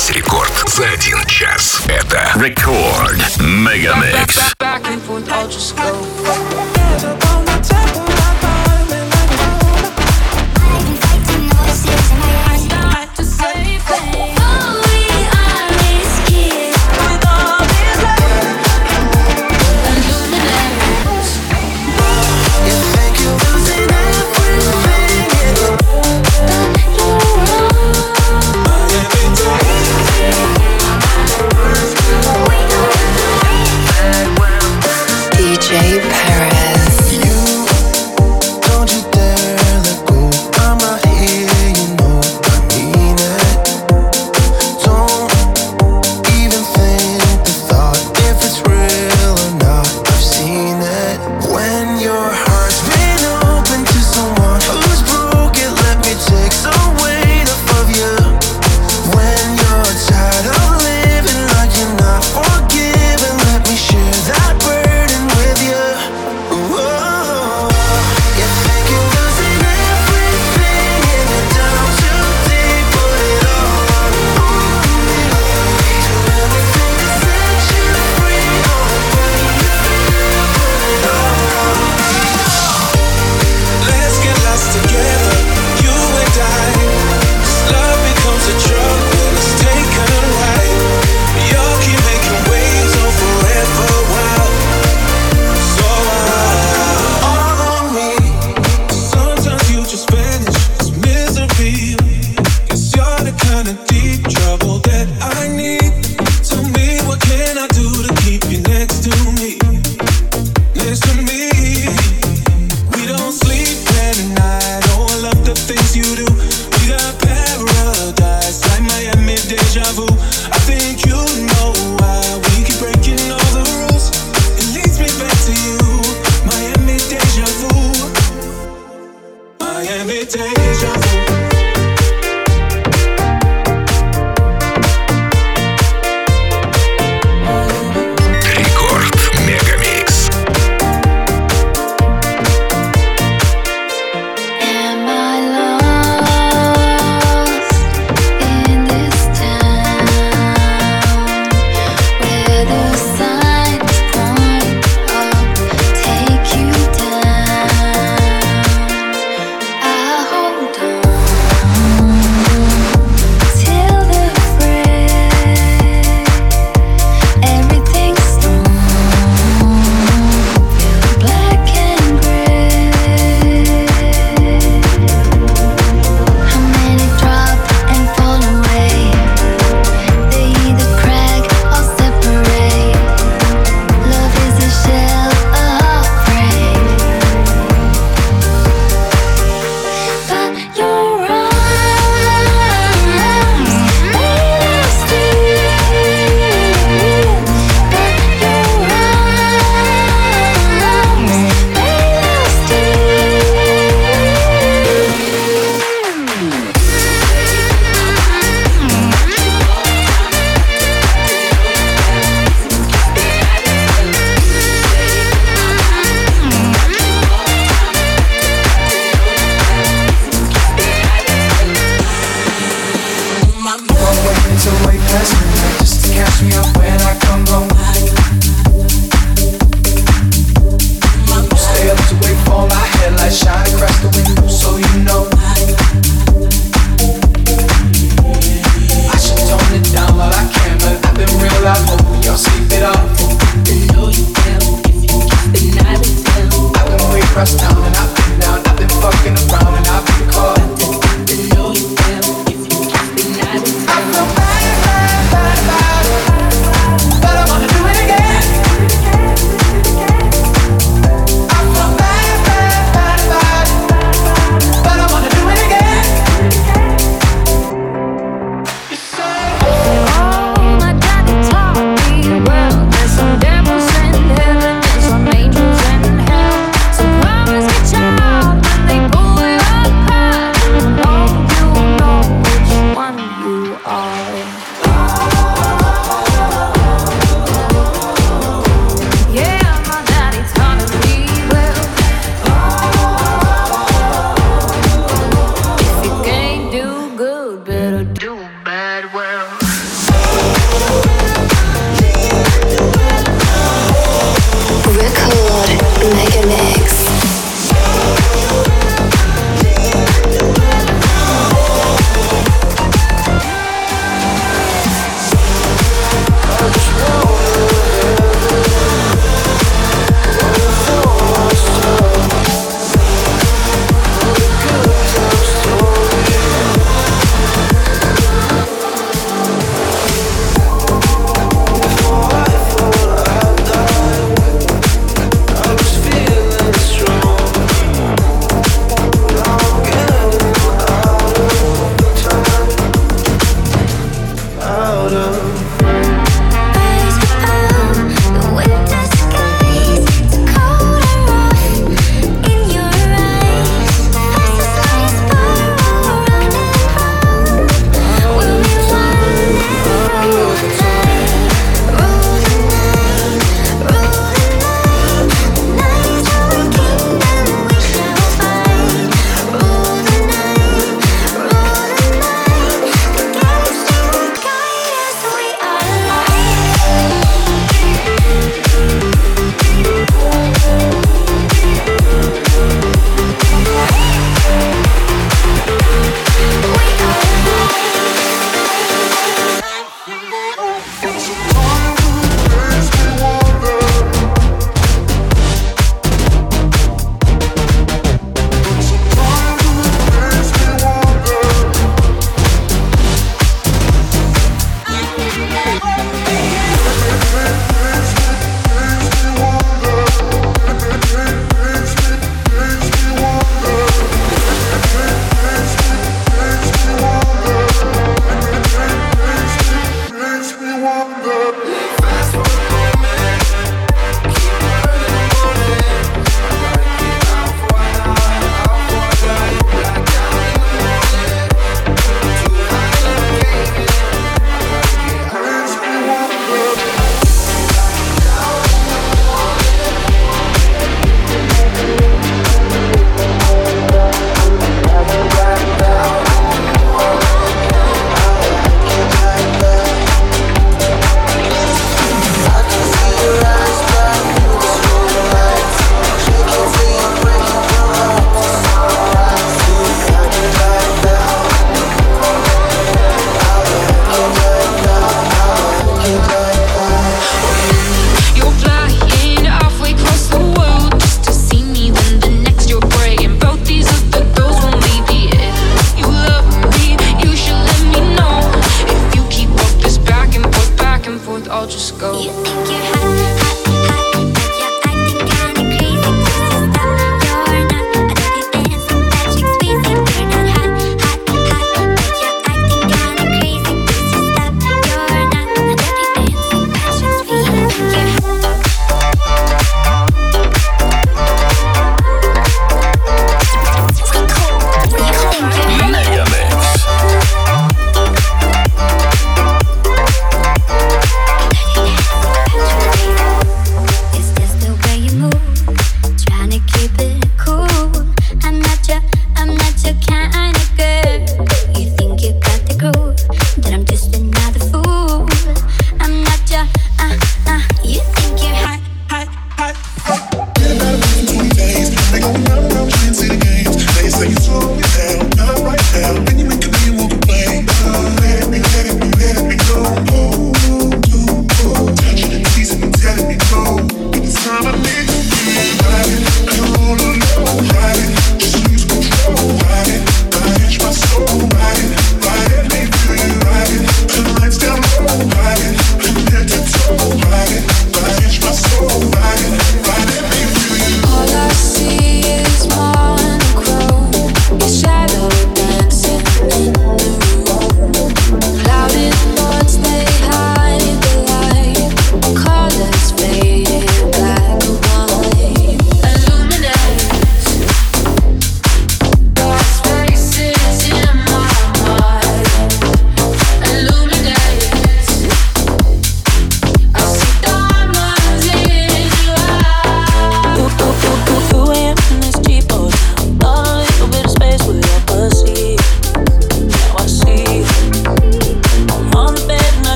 Весь рекорд за один час. Это Рекорд Мегамикс. Back and forth,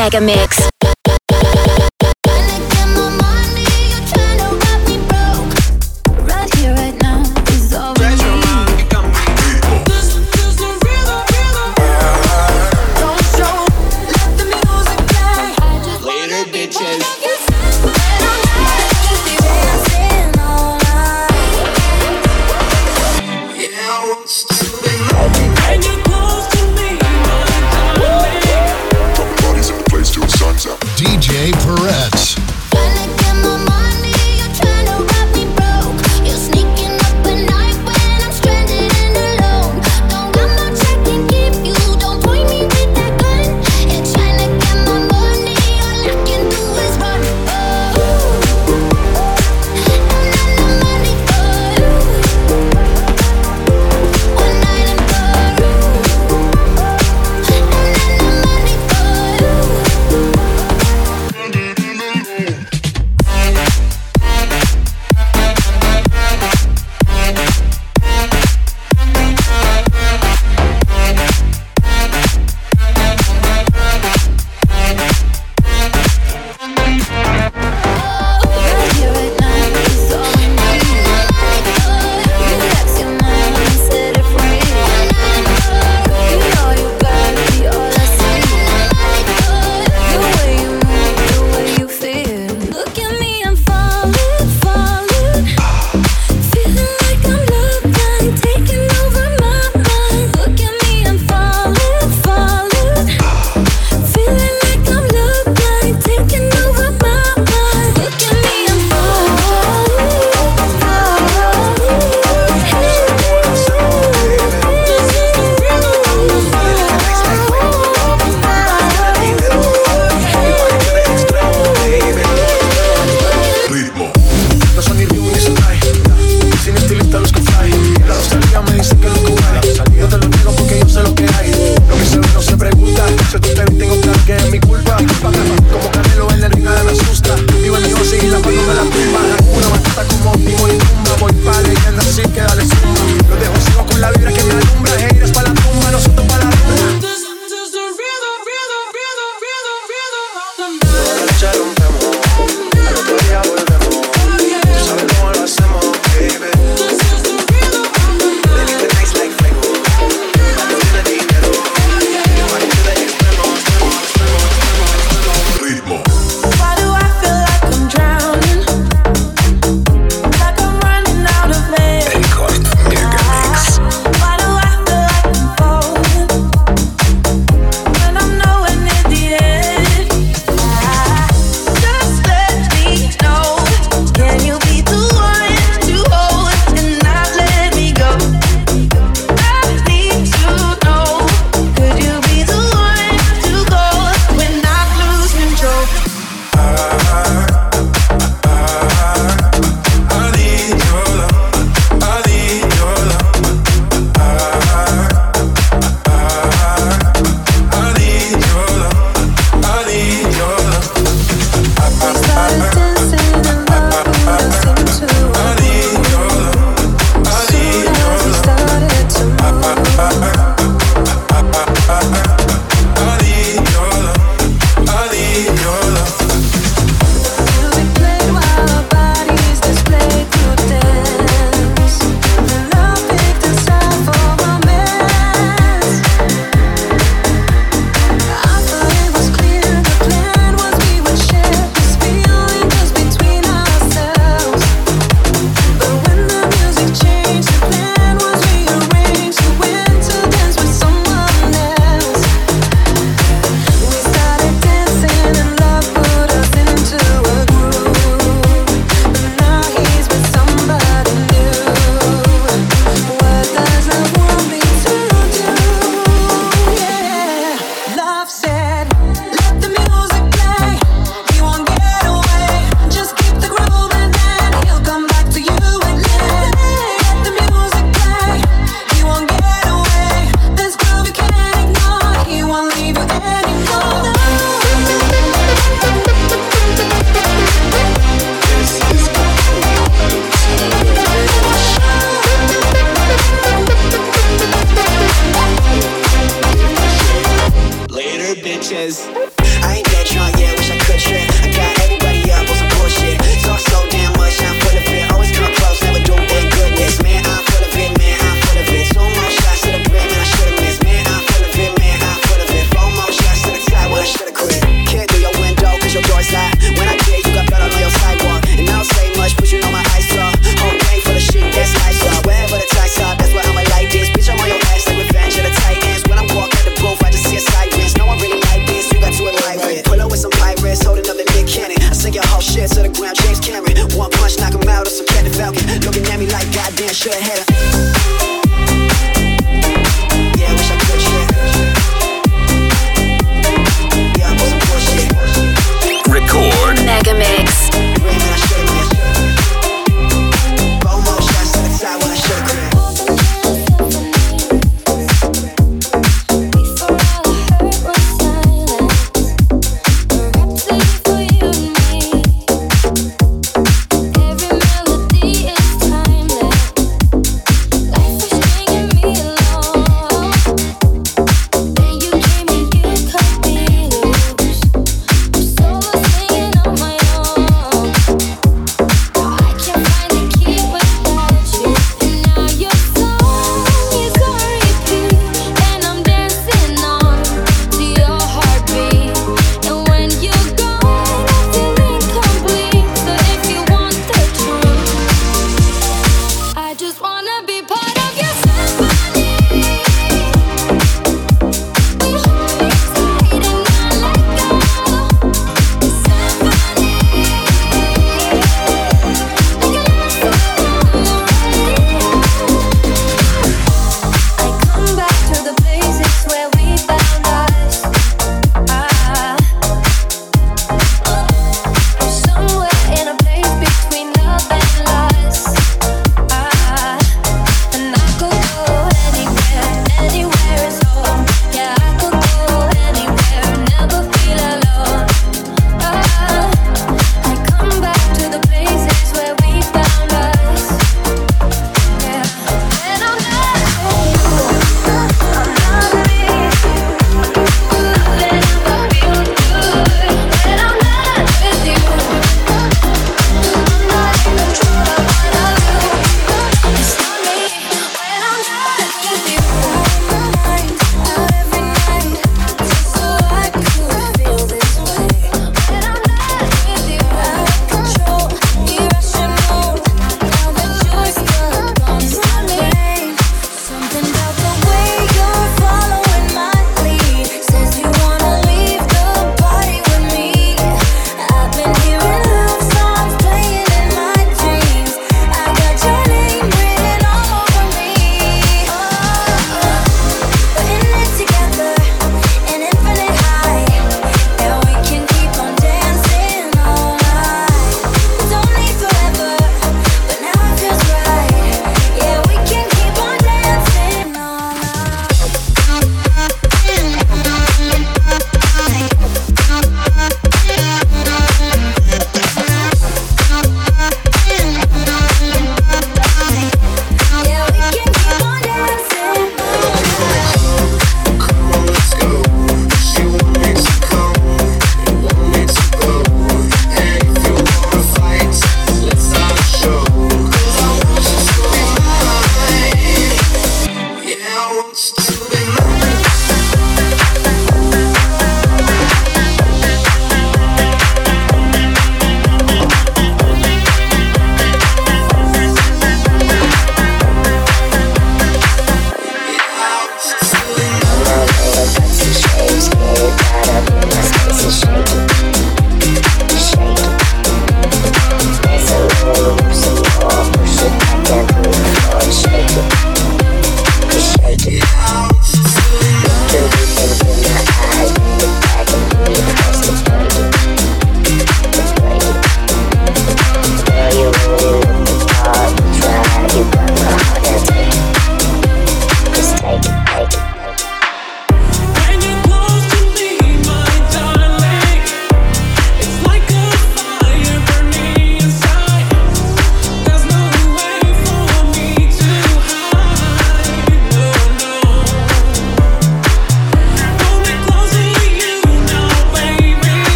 Mega Mix.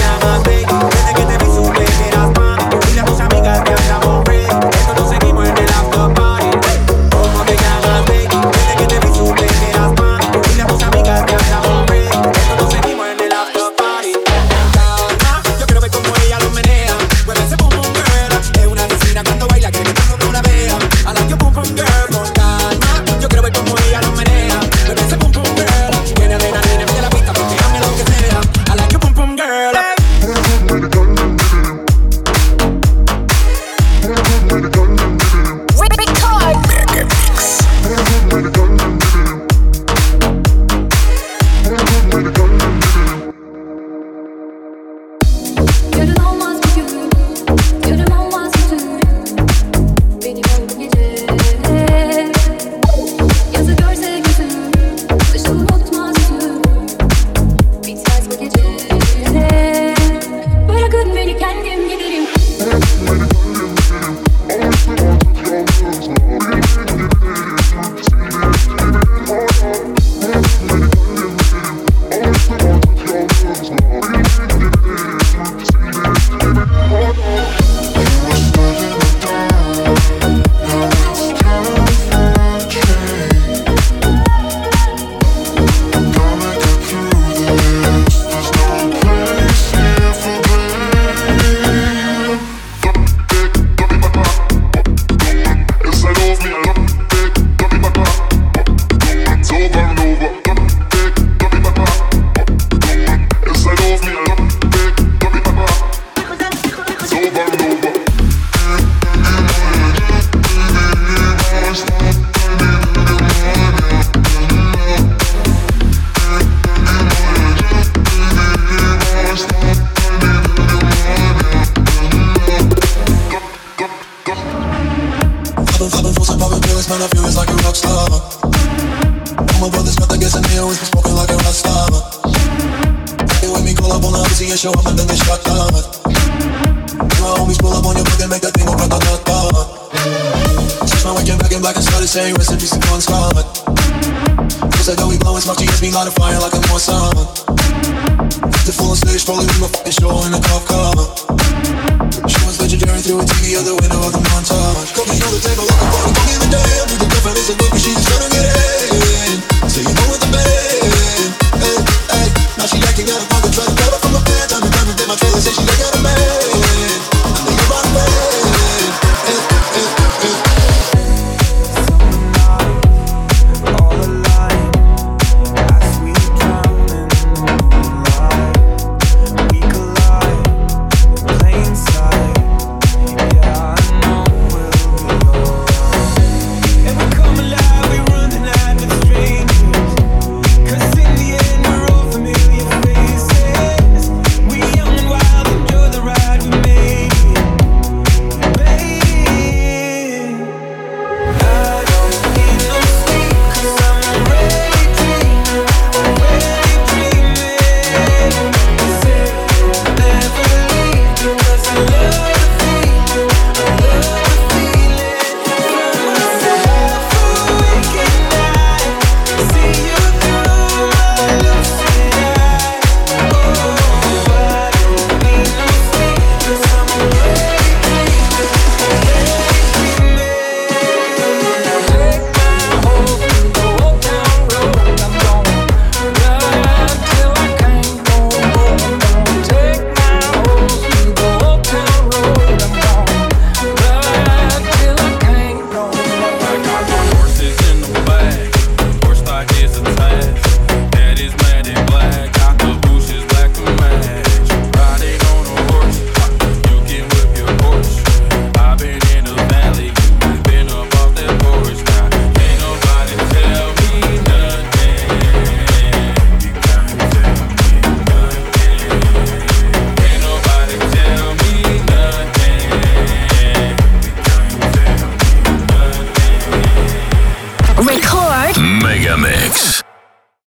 ¿Cómo